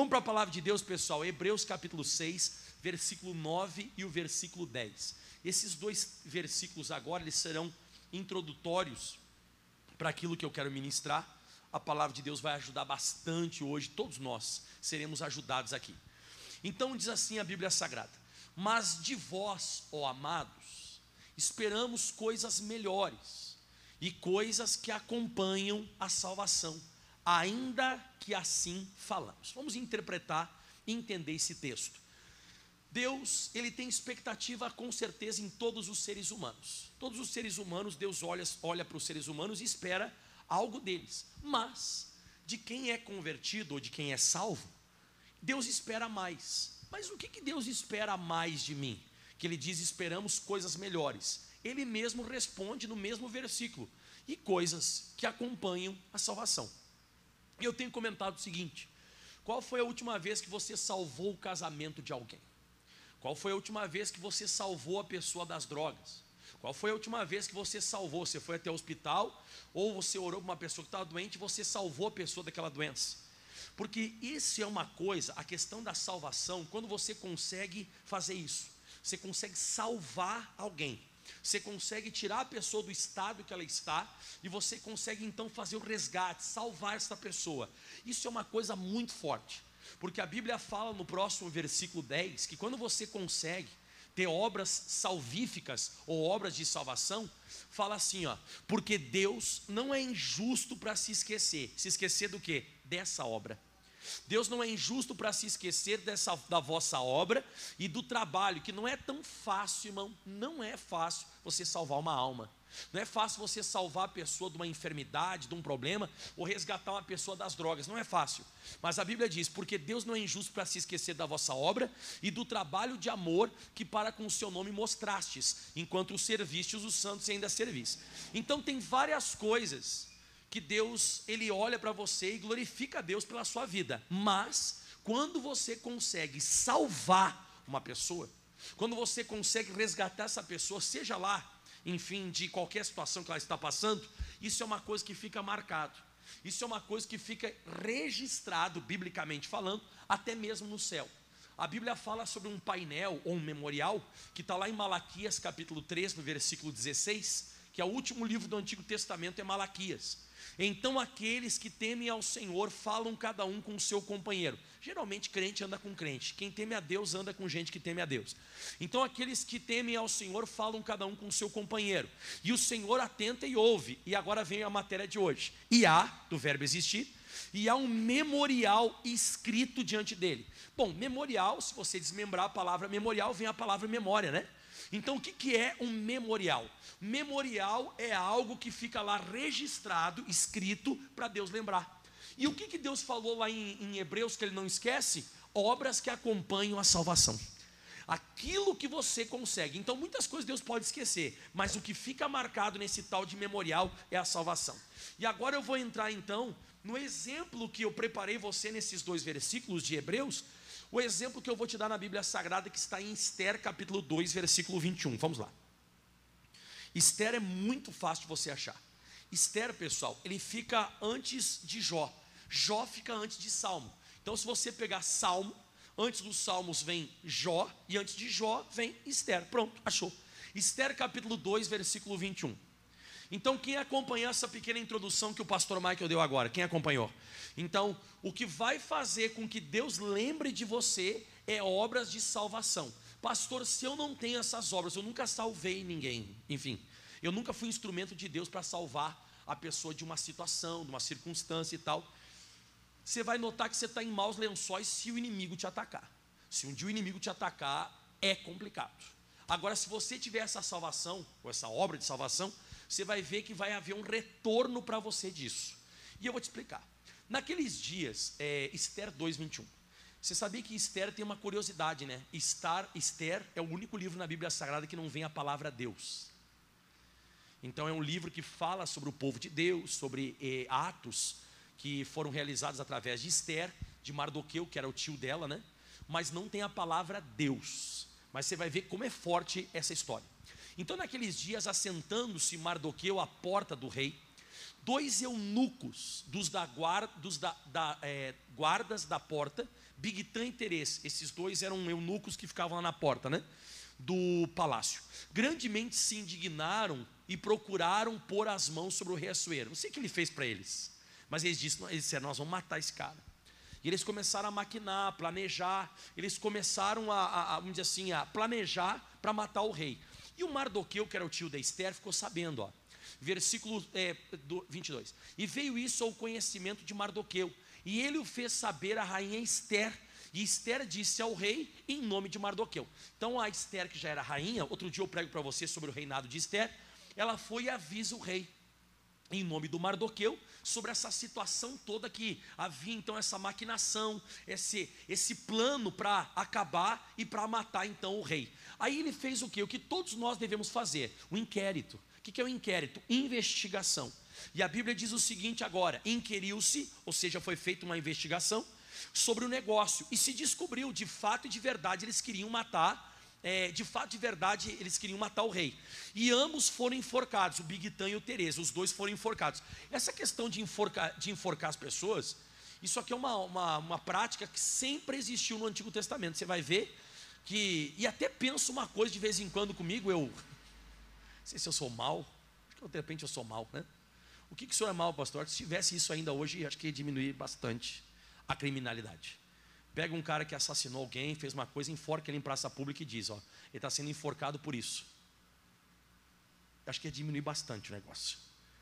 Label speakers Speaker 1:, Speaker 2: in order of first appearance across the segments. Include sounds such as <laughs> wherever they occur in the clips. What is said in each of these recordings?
Speaker 1: Vamos para a palavra de Deus, pessoal. Hebreus capítulo 6, versículo 9 e o versículo 10. Esses dois versículos agora eles serão introdutórios para aquilo que eu quero ministrar. A palavra de Deus vai ajudar bastante hoje, todos nós seremos ajudados aqui. Então diz assim a Bíblia Sagrada: Mas de vós, ó amados, esperamos coisas melhores e coisas que acompanham a salvação, ainda que assim falamos. Vamos interpretar e entender esse texto. Deus, ele tem expectativa com certeza em todos os seres humanos. Todos os seres humanos, Deus olha, olha para os seres humanos e espera algo deles. Mas de quem é convertido ou de quem é salvo, Deus espera mais. Mas o que, que Deus espera mais de mim? Que ele diz: esperamos coisas melhores. Ele mesmo responde no mesmo versículo: e coisas que acompanham a salvação. E eu tenho comentado o seguinte: qual foi a última vez que você salvou o casamento de alguém? Qual foi a última vez que você salvou a pessoa das drogas? Qual foi a última vez que você salvou? Você foi até o hospital ou você orou para uma pessoa que estava doente e você salvou a pessoa daquela doença? Porque isso é uma coisa, a questão da salvação, quando você consegue fazer isso, você consegue salvar alguém, você consegue tirar a pessoa do estado que ela está e você consegue então fazer o resgate, salvar essa pessoa. Isso é uma coisa muito forte, porque a Bíblia fala no próximo versículo 10 que quando você consegue ter obras salvíficas ou obras de salvação, fala assim, ó, porque Deus não é injusto para se esquecer. Se esquecer do que? Dessa obra. Deus não é injusto para se esquecer dessa, da vossa obra e do trabalho, que não é tão fácil, irmão, não é fácil você salvar uma alma. Não é fácil você salvar a pessoa de uma enfermidade, de um problema, ou resgatar uma pessoa das drogas. Não é fácil. Mas a Bíblia diz: porque Deus não é injusto para se esquecer da vossa obra e do trabalho de amor que para com o seu nome mostrastes, enquanto servistes os santos e ainda servis. Então tem várias coisas que Deus ele olha para você e glorifica a Deus pela sua vida. Mas quando você consegue salvar uma pessoa, quando você consegue resgatar essa pessoa, seja lá, enfim, de qualquer situação que ela está passando, isso é uma coisa que fica marcado. Isso é uma coisa que fica registrado, biblicamente falando, até mesmo no céu. A Bíblia fala sobre um painel ou um memorial que está lá em Malaquias capítulo 3, no versículo 16, que é o último livro do Antigo Testamento, é Malaquias. Então aqueles que temem ao Senhor falam cada um com o seu companheiro. Geralmente crente anda com crente. Quem teme a Deus anda com gente que teme a Deus. Então aqueles que temem ao Senhor falam cada um com o seu companheiro. E o Senhor atenta e ouve. E agora vem a matéria de hoje. E há, do verbo existir, e há um memorial escrito diante dele. Bom, memorial, se você desmembrar a palavra memorial, vem a palavra memória, né? Então, o que, que é um memorial? Memorial é algo que fica lá registrado, escrito, para Deus lembrar. E o que, que Deus falou lá em, em Hebreus que ele não esquece? Obras que acompanham a salvação aquilo que você consegue. Então, muitas coisas Deus pode esquecer, mas o que fica marcado nesse tal de memorial é a salvação. E agora eu vou entrar então no exemplo que eu preparei você nesses dois versículos de Hebreus, o exemplo que eu vou te dar na Bíblia Sagrada, que está em Esther, capítulo 2, versículo 21. Vamos lá. Esther é muito fácil de você achar. Esther, pessoal, ele fica antes de Jó. Jó fica antes de Salmo. Então, se você pegar Salmo, antes dos Salmos vem Jó, e antes de Jó vem Esther. Pronto, achou. Esther, capítulo 2, versículo 21. Então, quem acompanhou essa pequena introdução que o pastor Michael deu agora? Quem acompanhou? Então, o que vai fazer com que Deus lembre de você é obras de salvação. Pastor, se eu não tenho essas obras, eu nunca salvei ninguém. Enfim, eu nunca fui instrumento de Deus para salvar a pessoa de uma situação, de uma circunstância e tal. Você vai notar que você está em maus lençóis se o inimigo te atacar. Se um dia o inimigo te atacar, é complicado. Agora, se você tiver essa salvação, ou essa obra de salvação, você vai ver que vai haver um retorno para você disso. E eu vou te explicar. Naqueles dias, é, Esther 2,21. Você sabia que Esther tem uma curiosidade, né? Estar, Esther é o único livro na Bíblia Sagrada que não vem a palavra Deus. Então é um livro que fala sobre o povo de Deus, sobre eh, atos que foram realizados através de Esther, de Mardoqueu, que era o tio dela, né? Mas não tem a palavra Deus. Mas você vai ver como é forte essa história. Então, naqueles dias, assentando-se Mardoqueu à porta do rei, dois eunucos dos, da guarda, dos da, da, é, guardas da porta, Bigtan e Teres, esses dois eram eunucos que ficavam lá na porta, né? Do palácio. Grandemente se indignaram e procuraram pôr as mãos sobre o rei Assuero. Não sei o que ele fez para eles, mas eles, disseram, eles disseram: Nós vamos matar esse cara. E eles começaram a maquinar, planejar, eles começaram a, a, a vamos dizer assim, a planejar para matar o rei. E o Mardoqueu, que era o tio da Esther, ficou sabendo, ó. Versículo é, do, 22. E veio isso ao conhecimento de Mardoqueu, e ele o fez saber a rainha Esther. E Esther disse ao rei em nome de Mardoqueu. Então a Esther, que já era rainha, outro dia eu prego para você sobre o reinado de Esther, ela foi e avisa o rei em nome do Mardoqueu, sobre essa situação toda que havia então essa maquinação, esse, esse plano para acabar e para matar então o rei. Aí ele fez o que? O que todos nós devemos fazer: o inquérito. O que é o inquérito? Investigação. E a Bíblia diz o seguinte agora: inquiriu-se, ou seja, foi feita uma investigação sobre o negócio e se descobriu de fato e de verdade eles queriam matar é, de fato, de verdade, eles queriam matar o rei. E ambos foram enforcados, o Bigtan e o Teresa, os dois foram enforcados. Essa questão de enforcar, de enforcar as pessoas, isso aqui é uma, uma, uma prática que sempre existiu no Antigo Testamento. Você vai ver que, e até penso uma coisa de vez em quando comigo, eu, não sei se eu sou mal, acho que de repente eu sou mal, né? O que, que o senhor é mal, pastor? Se tivesse isso ainda hoje, acho que ia diminuir bastante a criminalidade. Pega um cara que assassinou alguém, fez uma coisa, enforca ele em praça pública e diz: ó, ele está sendo enforcado por isso. Acho que ia diminuir bastante o negócio.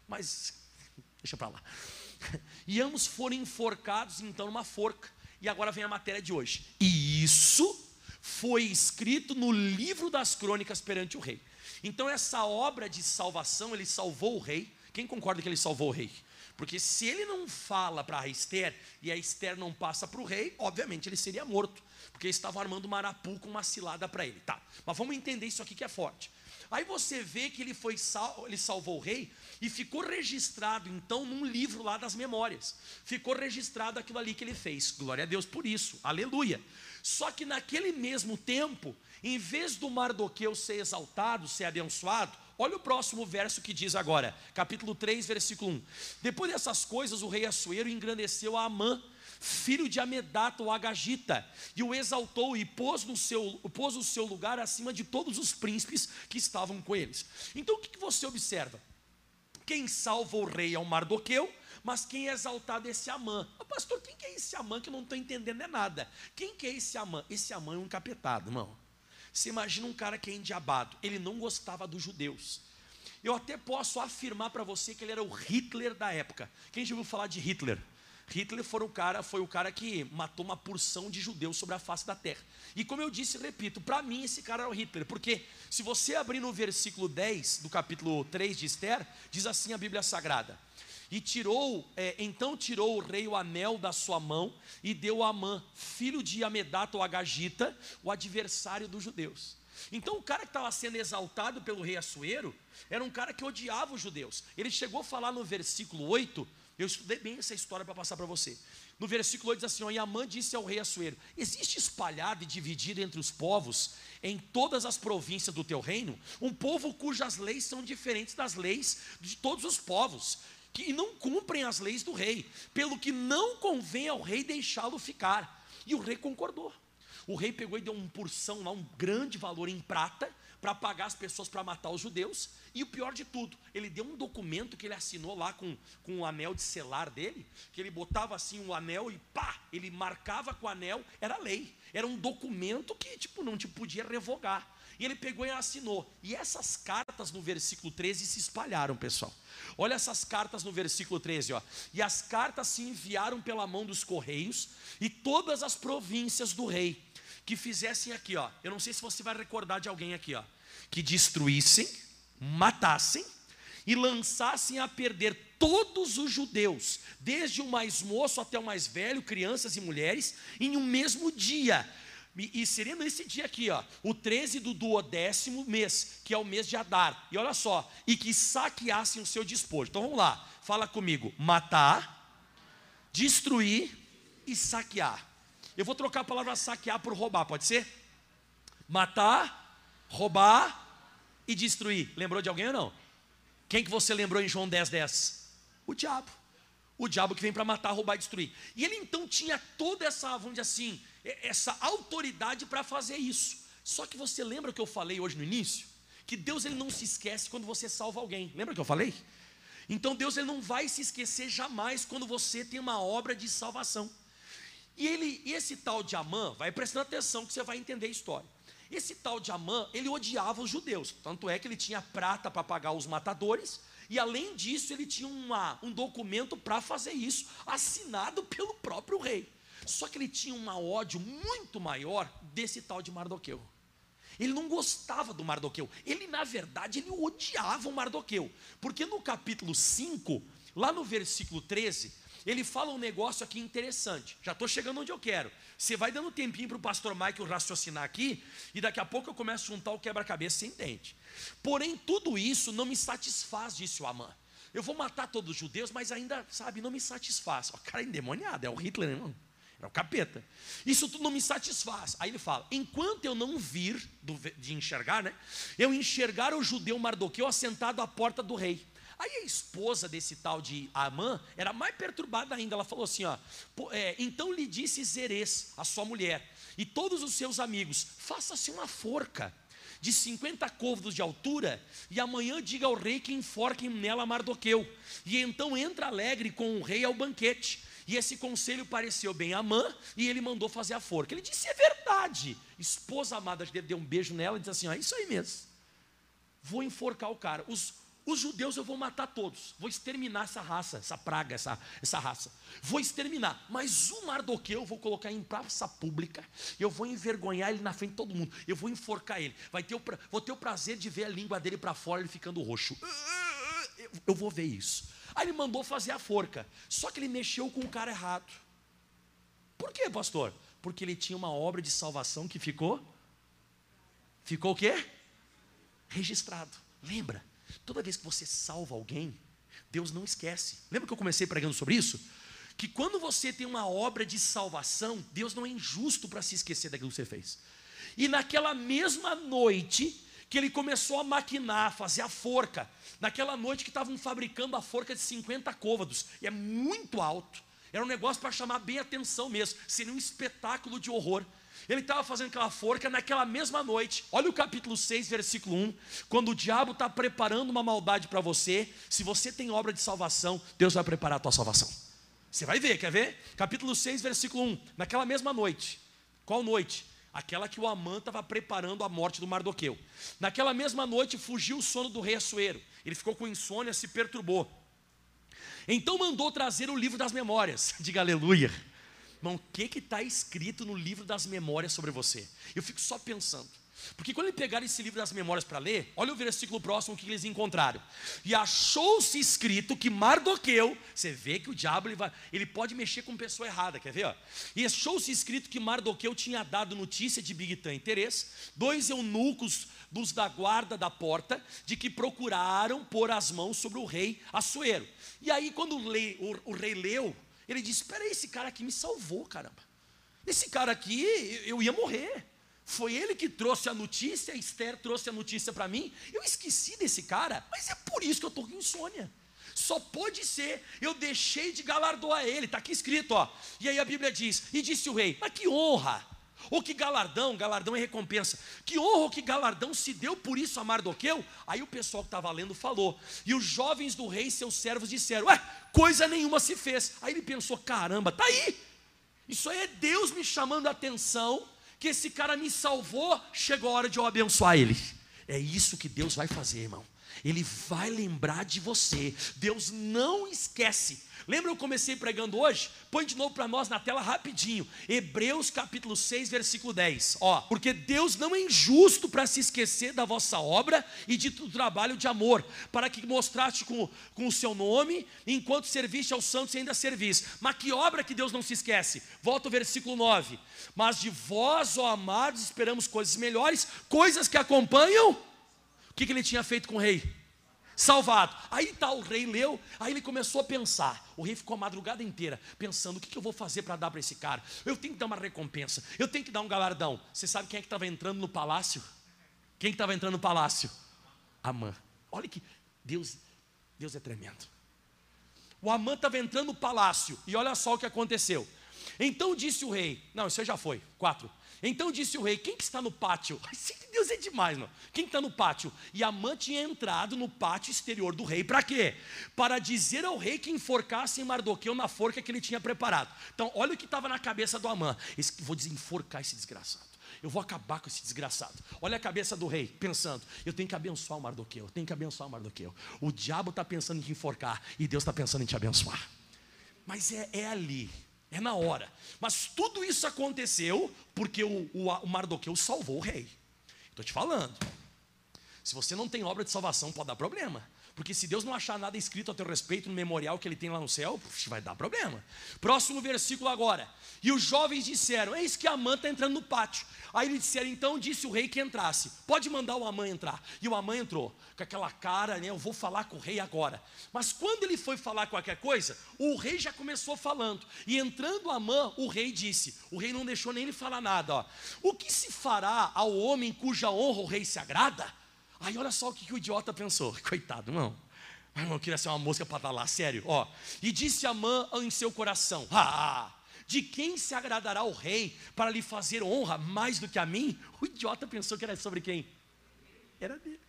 Speaker 1: Mas, <laughs> deixa para lá. <laughs> E ambos foram enforcados, então, numa forca. E agora vem a matéria de hoje. E isso foi escrito no livro das crônicas perante o rei. Então, essa obra de salvação, ele salvou o rei. Quem concorda que ele salvou o rei? Porque se ele não fala para a Esther e a Esther não passa para o rei, obviamente ele seria morto. Porque estava armando uma arapu com uma cilada para ele. Tá, mas vamos entender isso aqui que é forte. Aí você vê que ele foi sal, ele salvou o rei e ficou registrado então num livro lá das memórias. Ficou registrado aquilo ali que ele fez. Glória a Deus por isso. Aleluia. Só que naquele mesmo tempo, em vez do Mardoqueu ser exaltado, ser abençoado, Olha o próximo verso que diz agora, capítulo 3, versículo 1. Depois dessas coisas, o rei Assuero engrandeceu a Amã, filho de Amedata, o Agagita, e o exaltou e pôs, no seu, pôs o seu lugar acima de todos os príncipes que estavam com eles. Então o que, que você observa? Quem salva o rei é o Mardoqueu, mas quem é exaltado é esse Amã. Oh, pastor, quem que é esse Amã que eu não estou entendendo é nada? Quem que é esse Amã? Esse Amã é um capetado, irmão. Você imagina um cara que é endiabado, ele não gostava dos judeus. Eu até posso afirmar para você que ele era o Hitler da época. Quem já ouviu falar de Hitler? Hitler foi o cara, foi o cara que matou uma porção de judeus sobre a face da terra. E como eu disse, repito, para mim esse cara era o Hitler, porque se você abrir no versículo 10 do capítulo 3 de Esther, diz assim a Bíblia Sagrada: e tirou, é, então tirou o rei o anel da sua mão e deu a Amã, filho de Amedata ou Agagita, o adversário dos judeus. Então o cara que estava sendo exaltado pelo rei Assuero era um cara que odiava os judeus. Ele chegou a falar no versículo 8, eu estudei bem essa história para passar para você. No versículo 8 diz assim: ó, E Amã disse ao rei Assuero: Existe espalhado e dividido entre os povos, em todas as províncias do teu reino, um povo cujas leis são diferentes das leis de todos os povos que não cumprem as leis do rei, pelo que não convém ao rei deixá-lo ficar. E o rei concordou. O rei pegou e deu uma porção lá, um grande valor em prata, para pagar as pessoas para matar os judeus. E o pior de tudo, ele deu um documento que ele assinou lá com, com o anel de selar dele, que ele botava assim o anel e pá, ele marcava com o anel, era lei. Era um documento que tipo não te podia revogar. E ele pegou e assinou. E essas cartas no versículo 13 se espalharam, pessoal. Olha essas cartas no versículo 13, ó. E as cartas se enviaram pela mão dos correios e todas as províncias do rei que fizessem aqui, ó. Eu não sei se você vai recordar de alguém aqui, ó, que destruíssem, matassem e lançassem a perder todos os judeus, desde o mais moço até o mais velho, crianças e mulheres, em um mesmo dia, e, seria nesse dia aqui, ó, o 13 do duodécimo mês, que é o mês de Adar. E olha só, e que saqueassem o seu despojo. Então vamos lá, fala comigo: matar, destruir e saquear. Eu vou trocar a palavra saquear por roubar, pode ser? Matar, roubar e destruir. Lembrou de alguém ou não? Quem que você lembrou em João 10, 10? O diabo. O diabo que vem para matar, roubar e destruir. E ele então tinha toda essa, vamos dizer assim, essa autoridade para fazer isso. Só que você lembra que eu falei hoje no início? Que Deus ele não se esquece quando você salva alguém. Lembra que eu falei? Então Deus ele não vai se esquecer jamais quando você tem uma obra de salvação. E ele, esse tal de Amã, vai prestando atenção que você vai entender a história. Esse tal de Amã, ele odiava os judeus, tanto é que ele tinha prata para pagar os matadores, e além disso, ele tinha uma, um documento para fazer isso, assinado pelo próprio rei. Só que ele tinha um ódio muito maior desse tal de Mardoqueu. Ele não gostava do Mardoqueu. Ele, na verdade, ele odiava o Mardoqueu. Porque no capítulo 5, lá no versículo 13, ele fala um negócio aqui interessante. Já estou chegando onde eu quero. Você vai dando tempinho para o pastor Michael raciocinar aqui, e daqui a pouco eu começo a juntar o quebra-cabeça, você entende. Porém, tudo isso não me satisfaz, disse o Amã. Eu vou matar todos os judeus, mas ainda, sabe, não me satisfaz. O cara é endemoniado, é o Hitler, irmão. É o capeta. Isso tudo não me satisfaz. Aí ele fala: enquanto eu não vir de enxergar, né? Eu enxergar o judeu Mardoqueu assentado à porta do rei. Aí a esposa desse tal de Amã era mais perturbada ainda. Ela falou assim: ó, é, então lhe disse Zerez, a sua mulher, e todos os seus amigos: faça-se uma forca de 50 côvados de altura, e amanhã diga ao rei que enforquem nela Mardoqueu. E então entra alegre com o rei ao banquete. E esse conselho pareceu bem a Amã, e ele mandou fazer a forca. Ele disse: é verdade. Esposa amada deu um beijo nela e disse assim: ó, é isso aí mesmo. Vou enforcar o cara. Os, os judeus eu vou matar todos, vou exterminar essa raça, essa praga, essa, essa raça. Vou exterminar, mas o Mardoqueu eu vou colocar em praça pública, eu vou envergonhar ele na frente de todo mundo, eu vou enforcar ele. Vai ter o, vou ter o prazer de ver a língua dele para fora, ele ficando roxo. Eu vou ver isso. Aí ele mandou fazer a forca, só que ele mexeu com o cara errado. Por quê, pastor? Porque ele tinha uma obra de salvação que ficou. Ficou o quê? Registrado. Lembra? Toda vez que você salva alguém, Deus não esquece. Lembra que eu comecei pregando sobre isso? Que quando você tem uma obra de salvação, Deus não é injusto para se esquecer daquilo que você fez. E naquela mesma noite que ele começou a maquinar, fazer a forca, naquela noite que estavam fabricando a forca de 50 côvados, e é muito alto, era um negócio para chamar bem atenção mesmo, seria um espetáculo de horror. Ele estava fazendo aquela forca naquela mesma noite. Olha o capítulo 6, versículo 1. Quando o diabo está preparando uma maldade para você, se você tem obra de salvação, Deus vai preparar a tua salvação. Você vai ver, quer ver? Capítulo 6, versículo 1. Naquela mesma noite. Qual noite? Aquela que o Amã estava preparando a morte do Mardoqueu. Naquela mesma noite fugiu o sono do rei Assuero. Ele ficou com insônia, se perturbou. Então mandou trazer o livro das memórias. <laughs> Diga aleluia. Irmão, o que está escrito no livro das memórias sobre você? Eu fico só pensando. Porque quando eles pegaram esse livro das memórias para ler, olha o versículo próximo que eles encontraram. E achou-se escrito que Mardoqueu, você vê que o diabo ele, vai, ele pode mexer com pessoa errada, quer ver? Ó? E achou-se escrito que Mardoqueu tinha dado notícia de Bigtã e Teres, dois eunucos dos da guarda da porta, de que procuraram pôr as mãos sobre o rei Assuero. E aí, quando o, lei, o, o rei leu ele disse: Espera aí, esse cara aqui me salvou, caramba. Esse cara aqui, eu ia morrer. Foi ele que trouxe a notícia, Esther trouxe a notícia para mim. Eu esqueci desse cara, mas é por isso que eu estou com insônia. Só pode ser, eu deixei de galardoar ele, está aqui escrito, ó. E aí a Bíblia diz: E disse o rei, mas que honra, ou que galardão, galardão é recompensa. Que honra ou que galardão se deu por isso a Mardoqueu? Aí o pessoal que estava lendo falou. E os jovens do rei, seus servos, disseram: Ué, coisa nenhuma se fez. Aí ele pensou: caramba, tá aí. Isso aí é Deus me chamando a atenção, que esse cara me salvou, chegou a hora de eu abençoar ele. É isso que Deus vai fazer, irmão. Ele vai lembrar de você. Deus não esquece. Lembra eu comecei pregando hoje? Põe de novo para nós na tela rapidinho. Hebreus capítulo 6, versículo 10. Ó, porque Deus não é injusto para se esquecer da vossa obra e de do trabalho de amor, para que mostraste com, com o seu nome, enquanto serviste aos santos e ainda servis. Mas que obra que Deus não se esquece? Volta o versículo 9. Mas de vós, ó amados, esperamos coisas melhores, coisas que acompanham. Que, que ele tinha feito com o rei? salvado. Aí tá, o rei leu, aí ele começou a pensar. O rei ficou a madrugada inteira pensando: o que, que eu vou fazer para dar para esse cara? Eu tenho que dar uma recompensa, eu tenho que dar um galardão. Você sabe quem é que estava entrando no palácio? Quem estava entrando no palácio? Amã. Olha que Deus, Deus é tremendo. O Amã estava entrando no palácio, e olha só o que aconteceu. Então disse o rei: Não, isso já foi. Quatro. Então disse o rei: Quem que está no pátio? <laughs> Deus é demais, não. Quem está no pátio? E Amã tinha entrado no pátio exterior do rei. Para quê? Para dizer ao rei que enforcasse Mardoqueu na forca que ele tinha preparado. Então, olha o que estava na cabeça do Amã. Vou desenforcar esse desgraçado. Eu vou acabar com esse desgraçado. Olha a cabeça do rei, pensando: eu tenho que abençoar o Mardoqueu, eu tenho que abençoar o Mardoqueu. O diabo está pensando em te enforcar e Deus está pensando em te abençoar. Mas é, é ali, é na hora. Mas tudo isso aconteceu porque o, o, o Mardoqueu salvou o rei. Estou te falando. Se você não tem obra de salvação, pode dar problema. Porque se Deus não achar nada escrito a teu respeito no memorial que ele tem lá no céu, vai dar problema. Próximo versículo agora. E os jovens disseram: Eis que Amã está entrando no pátio. Aí eles disseram: Então disse o rei que entrasse. Pode mandar o Amã entrar. E o Amã entrou, com aquela cara, né? Eu vou falar com o rei agora. Mas quando ele foi falar qualquer coisa, o rei já começou falando. E entrando Amã, o rei disse: O rei não deixou nem ele falar nada. Ó. O que se fará ao homem cuja honra o rei se agrada? Aí olha só o que, que o idiota pensou. <laughs> Coitado, irmão. Mas irmão, eu queria ser uma mosca para estar lá, sério. Ó. E disse Amã em seu coração: De quem se agradará o rei para lhe fazer honra mais do que a mim? O idiota pensou que era sobre quem? Era dele.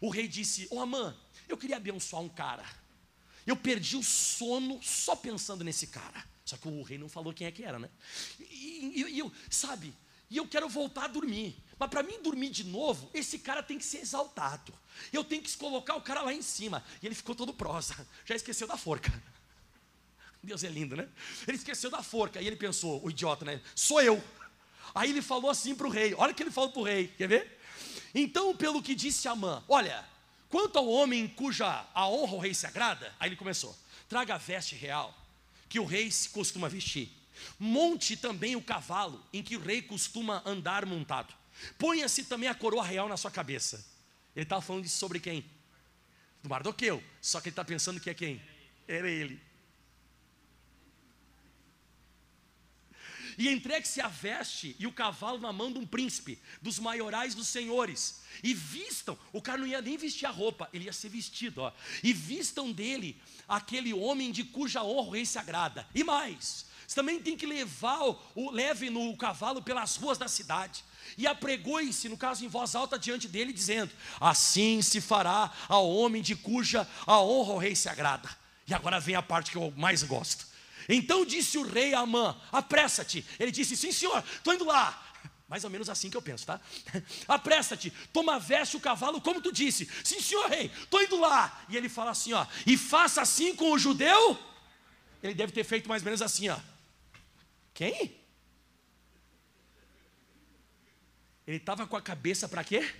Speaker 1: O rei disse: Ô oh, Amã, eu queria abençoar um cara. Eu perdi o sono só pensando nesse cara. Só que o rei não falou quem é que era, né? E, e eu, sabe, e eu quero voltar a dormir. Mas para mim dormir de novo, esse cara tem que ser exaltado. Eu tenho que colocar o cara lá em cima. E ele ficou todo prosa. Já esqueceu da forca. Deus é lindo, né? Ele esqueceu da forca. E ele pensou, o idiota, né? Sou eu. Aí ele falou assim para o rei. Olha o que ele falou para o rei. Quer ver? Então, pelo que disse Amã, olha, quanto ao homem cuja a honra o rei se agrada, aí ele começou: traga a veste real que o rei se costuma vestir. Monte também o cavalo em que o rei costuma andar montado. Ponha-se também a coroa real na sua cabeça. Ele estava falando isso sobre quem? Do Mardoqueu. Só que ele está pensando que é quem? Era ele. E entregue-se a veste e o cavalo na mão de um príncipe, dos maiorais dos senhores. E vistam, o cara não ia nem vestir a roupa, ele ia ser vestido, ó. E vistam dele aquele homem de cuja honra rei se agrada. E mais, você também tem que levar o, leve no cavalo pelas ruas da cidade e apregoe-se, no caso em voz alta, diante dele, dizendo: Assim se fará ao homem de cuja a honra ao rei se agrada. E agora vem a parte que eu mais gosto. Então disse o rei a Amã: Apressa-te. Ele disse: Sim, senhor, estou indo lá. Mais ou menos assim que eu penso, tá? <laughs> Apressa-te, toma veste o cavalo, como tu disse. Sim, senhor rei, estou indo lá. E ele fala assim: ó, e faça assim com o judeu. Ele deve ter feito mais ou menos assim, ó. Quem? Ele estava com a cabeça para quê?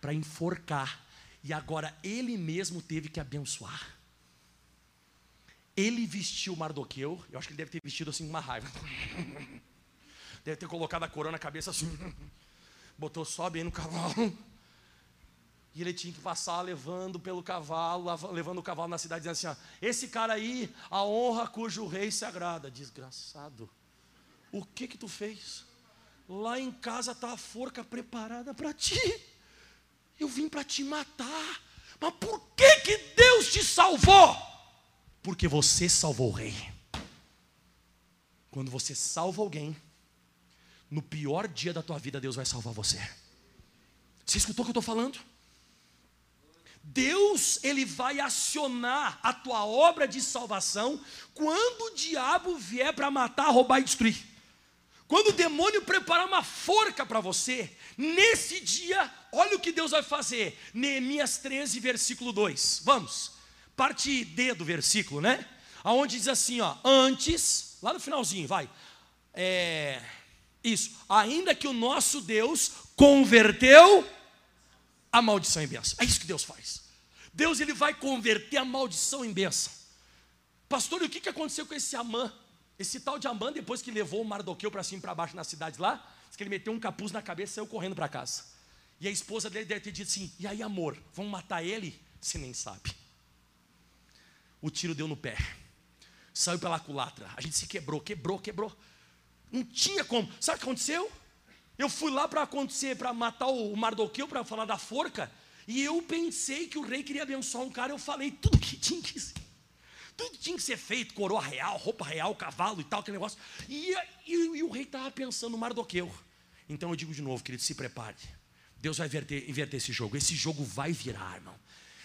Speaker 1: Para enforcar. E agora ele mesmo teve que abençoar. Ele vestiu Mardoqueu, eu acho que ele deve ter vestido assim uma raiva. <laughs> Deve ter colocado a coroa na cabeça assim. <laughs> Botou só bem no cavalo. E ele tinha que passar levando pelo cavalo, levando o cavalo na cidade, dizendo assim: ó, Esse cara aí, a honra cujo rei se agrada. Desgraçado. O que que tu fez? Lá em casa está a forca preparada para ti. Eu vim para te matar. Mas por que que Deus te salvou? Porque você salvou o rei. Quando você salva alguém, no pior dia da tua vida, Deus vai salvar você. Você escutou o que eu estou falando? Deus, ele vai acionar a tua obra de salvação quando o diabo vier para matar, roubar e destruir. Quando o demônio preparar uma forca para você, nesse dia, olha o que Deus vai fazer. Neemias 13, versículo 2. Vamos. Parte D do versículo, né? Aonde diz assim, ó, antes, lá no finalzinho, vai. É, isso. Ainda que o nosso Deus converteu a maldição em bênção. É isso que Deus faz. Deus ele vai converter a maldição em bênção. Pastor, e o que aconteceu com esse Amã? Esse tal de Amã, depois que levou o Mardoqueu para cima e para baixo na cidade lá, que ele meteu um capuz na cabeça e saiu correndo para casa. E a esposa dele deve ter dito assim: E aí, amor, vamos matar ele? Você nem sabe. O tiro deu no pé, saiu pela culatra. A gente se quebrou, quebrou, quebrou. Não tinha como. Sabe o que aconteceu? Eu fui lá para acontecer, para matar o Mardoqueu, para falar da forca. E eu pensei que o rei queria abençoar um cara. Eu falei tudo que tinha que ser tudo tinha que ser feito, coroa real, roupa real, cavalo e tal, aquele negócio. E, e, e o rei estava pensando no Mardoqueu. Então eu digo de novo, querido, se prepare. Deus vai inverter, inverter esse jogo. Esse jogo vai virar, irmão.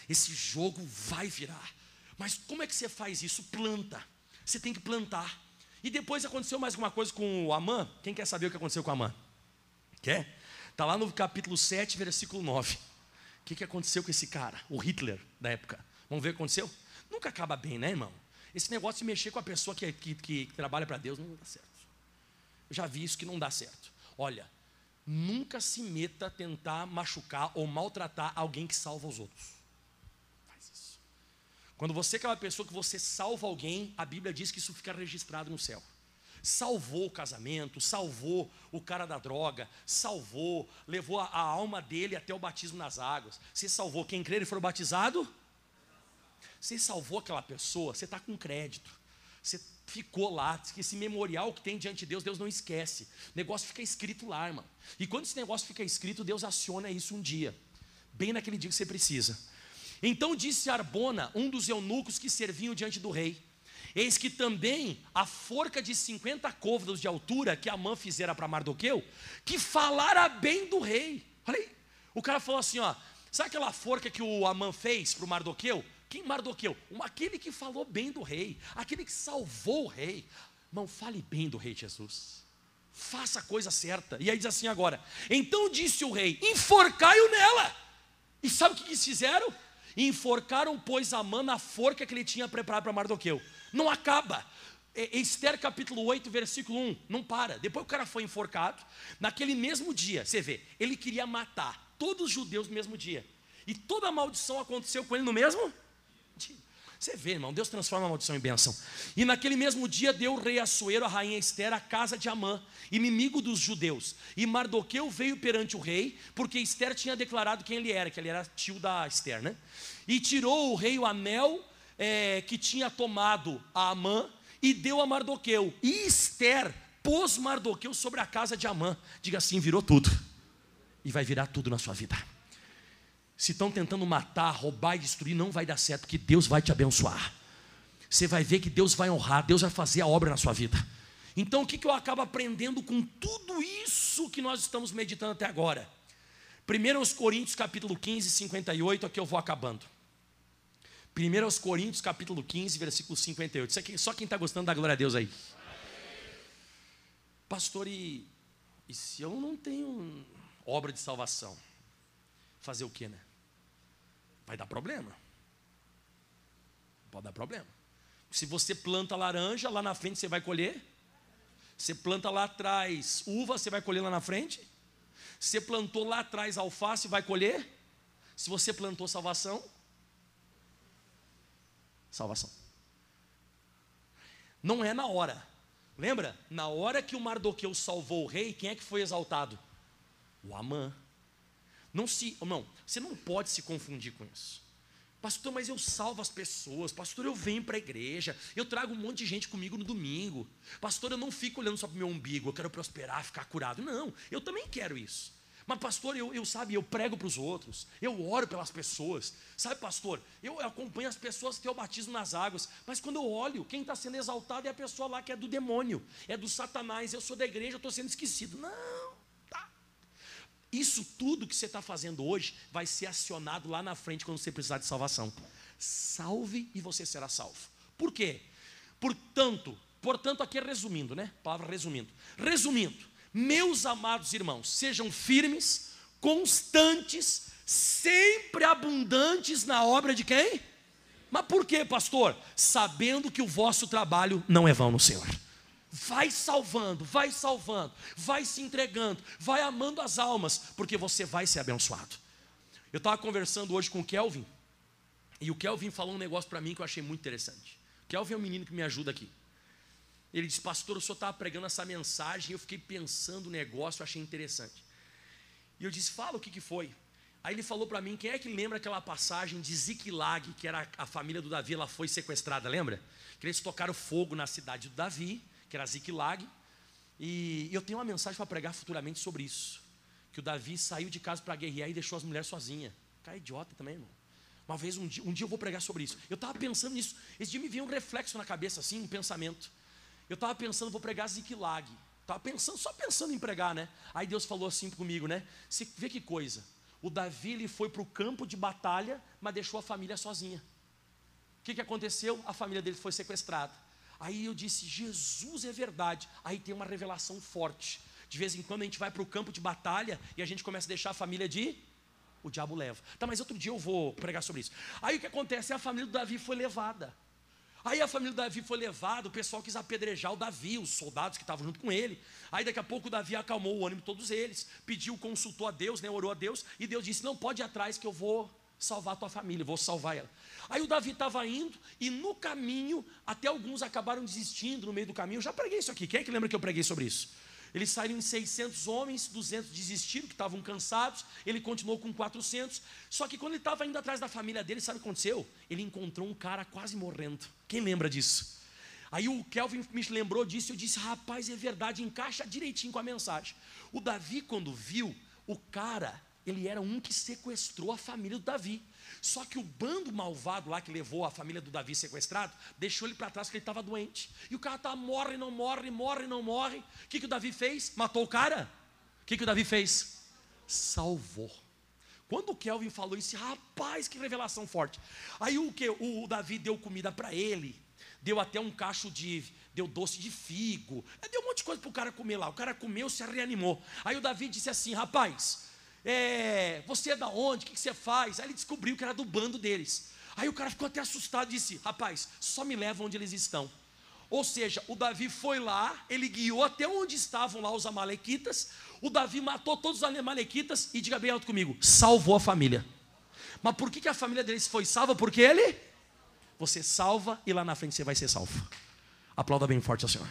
Speaker 1: Esse jogo vai virar. Mas como é que você faz isso? Planta. Você tem que plantar. E depois aconteceu mais alguma coisa com o Amã. Quem quer saber o que aconteceu com o Amã? Quer? Está lá no capítulo 7, versículo 9. O que, que aconteceu com esse cara? O Hitler da época. Vamos ver o que aconteceu? Nunca acaba bem, né, irmão? Esse negócio de mexer com a pessoa que, que, que trabalha para Deus não dá certo. Eu já vi isso que não dá certo. Olha, nunca se meta a tentar machucar ou maltratar alguém que salva os outros. Faz isso. Quando você é aquela pessoa que você salva alguém, a Bíblia diz que isso fica registrado no céu. Salvou o casamento, salvou o cara da droga, salvou, levou a, alma dele até o batismo nas águas. Você salvou quem crer e for batizado? Você salvou aquela pessoa, você está com crédito. Você ficou lá, esse memorial que tem diante de Deus, Deus não esquece. O negócio fica escrito lá, irmão. E quando esse negócio fica escrito, Deus aciona isso um dia, bem naquele dia que você precisa. Então disse Arbona, um dos eunucos que serviam diante do rei: Eis que também a forca de 50 côvados de altura que Amã fizera para Mardoqueu, que falara bem do rei. Olha aí. O cara falou assim: ó, sabe aquela forca que o Amã fez para o Mardoqueu? Quem Mardoqueu? Aquele que falou bem do rei, aquele que salvou o rei. Não fale bem do rei Jesus. Faça a coisa certa. E aí diz assim agora: Então disse o rei: Enforcai-o nela. E sabe o que eles fizeram? Enforcaram, pois, Amã na forca que ele tinha preparado para Mardoqueu. Não acaba. Esther capítulo 8, versículo 1, não para. Depois o cara foi enforcado. Naquele mesmo dia, você vê, ele queria matar todos os judeus no mesmo dia. E toda a maldição aconteceu com ele no mesmo você vê, irmão, Deus transforma a maldição em bênção. E naquele mesmo dia deu o rei Assuero, a rainha Esther, a casa de Amã, inimigo dos judeus. E Mardoqueu veio perante o rei, porque Esther tinha declarado quem ele era, que ele era tio da Esther, né? E tirou o rei o anel é, que tinha tomado a Amã e deu a Mardoqueu. E Esther pôs Mardoqueu sobre a casa de Amã. Diga assim: virou tudo. E vai virar tudo na sua vida. Se estão tentando matar, roubar e destruir, não vai dar certo, porque Deus vai te abençoar. Você vai ver que Deus vai honrar, Deus vai fazer a obra na sua vida. Então, o que, que eu acabo aprendendo com tudo isso que nós estamos meditando até agora? 1 Coríntios capítulo 15, 58, aqui eu vou acabando. 1 Coríntios capítulo 15, versículo 58. Isso aqui, só quem está gostando da glória a Deus aí. Pastor, e, e se eu não tenho obra de salvação? Fazer o que, né? vai dar problema. Pode dar problema. Se você planta laranja, lá na frente você vai colher. Você planta lá atrás uva, você vai colher lá na frente. Você plantou lá atrás alface, vai colher. Se você plantou salvação, salvação. Não é na hora. Lembra? Na hora que o Mardoqueu salvou o rei, quem é que foi exaltado? O Amã. Não se, não, você não pode se confundir com isso. Pastor, mas eu salvo as pessoas. Pastor, eu venho para a igreja. Eu trago um monte de gente comigo no domingo. Pastor, eu não fico olhando só para o meu umbigo. Eu quero prosperar, ficar curado. Não, eu também quero isso. Mas, pastor, eu, eu sabe, eu prego para os outros. Eu oro pelas pessoas. Sabe, pastor, eu acompanho as pessoas até o batismo nas águas. Mas quando eu olho, quem está sendo exaltado é a pessoa lá que é do demônio, é do Satanás. Eu sou da igreja, eu estou sendo esquecido. Não. Isso tudo que você está fazendo hoje vai ser acionado lá na frente quando você precisar de salvação. Salve e você será salvo. Por quê? Portanto, portanto, aqui é resumindo, né? Palavra resumindo. Resumindo, meus amados irmãos, sejam firmes, constantes, sempre abundantes na obra de quem? Mas por quê, pastor? Sabendo que o vosso trabalho não é vão no Senhor vai salvando, vai salvando, vai se entregando, vai amando as almas, porque você vai ser abençoado. Eu estava conversando hoje com o Kelvin, e o Kelvin falou um negócio para mim que eu achei muito interessante. O Kelvin é um menino que me ajuda aqui. Ele disse, pastor, o senhor estava pregando essa mensagem, eu fiquei pensando no negócio, eu achei interessante. E eu disse, fala o que, que foi. Aí ele falou para mim, quem é que lembra aquela passagem de Ziklag, que era a família do Davi, ela foi sequestrada, lembra? Que eles tocaram fogo na cidade do Davi, que era Ziklag. E eu tenho uma mensagem para pregar futuramente sobre isso. Que o Davi saiu de casa para guerrear e deixou as mulheres sozinhas. Cara, idiota também, irmão. Uma vez, um dia, um dia eu vou pregar sobre isso. Eu estava pensando nisso. Esse dia me veio um reflexo na cabeça, assim, um pensamento. Eu estava pensando, vou pregar Ziklag. Estava pensando, só pensando em pregar, né? Aí Deus falou assim comigo, né? Você vê que coisa. O Davi ele foi para o campo de batalha, mas deixou a família sozinha. O que, que aconteceu? A família dele foi sequestrada. Aí eu disse, Jesus é verdade. Aí tem uma revelação forte. De vez em quando a gente vai para o campo de batalha e a gente começa a deixar a família de o diabo leva. Tá, mas outro dia eu vou pregar sobre isso. Aí o que acontece? A família do Davi foi levada. Aí a família do Davi foi levada, o pessoal quis apedrejar o Davi, os soldados que estavam junto com ele. Aí daqui a pouco o Davi acalmou o ânimo de todos eles, pediu, consultou a Deus, né, orou a Deus, e Deus disse: Não pode ir atrás que eu vou salvar a tua família, vou salvar ela. Aí o Davi estava indo, e no caminho, até alguns acabaram desistindo no meio do caminho. Eu já preguei isso aqui, quem é que lembra que eu preguei sobre isso? Eles saíram em 600 homens, 200 desistiram, que estavam cansados. Ele continuou com 400. Só que quando ele estava indo atrás da família dele, sabe o que aconteceu? Ele encontrou um cara quase morrendo. Quem lembra disso? Aí o Kelvin me lembrou disso e eu disse: rapaz, é verdade, encaixa direitinho com a mensagem. O Davi, quando viu, o cara, ele era um que sequestrou a família do Davi. Só que o bando malvado lá que levou a família do Davi sequestrado, deixou ele para trás porque ele estava doente. E o cara tá morre, não morre, morre, não morre. O que, que o Davi fez? Matou o cara? O que, que o Davi fez? Salvou. Quando o Kelvin falou isso, rapaz, que revelação forte. Aí o que? O Davi deu comida para ele, deu até um cacho de, deu doce de figo, deu um monte de coisa para o cara comer lá. O cara comeu, se reanimou. Aí o Davi disse assim: rapaz, é, você é da onde? O que você faz? Aí ele descobriu que era do bando deles. Aí o cara ficou até assustado e disse: Rapaz, só me leva onde eles estão. Ou seja, o Davi foi lá, ele guiou até onde estavam lá os Amalequitas. O Davi matou todos os Amalequitas e diga bem alto comigo: salvou a família. Mas por que, que a família deles foi salva? Porque ele, você salva e lá na frente você vai ser salvo. Aplauda bem forte ao Senhor.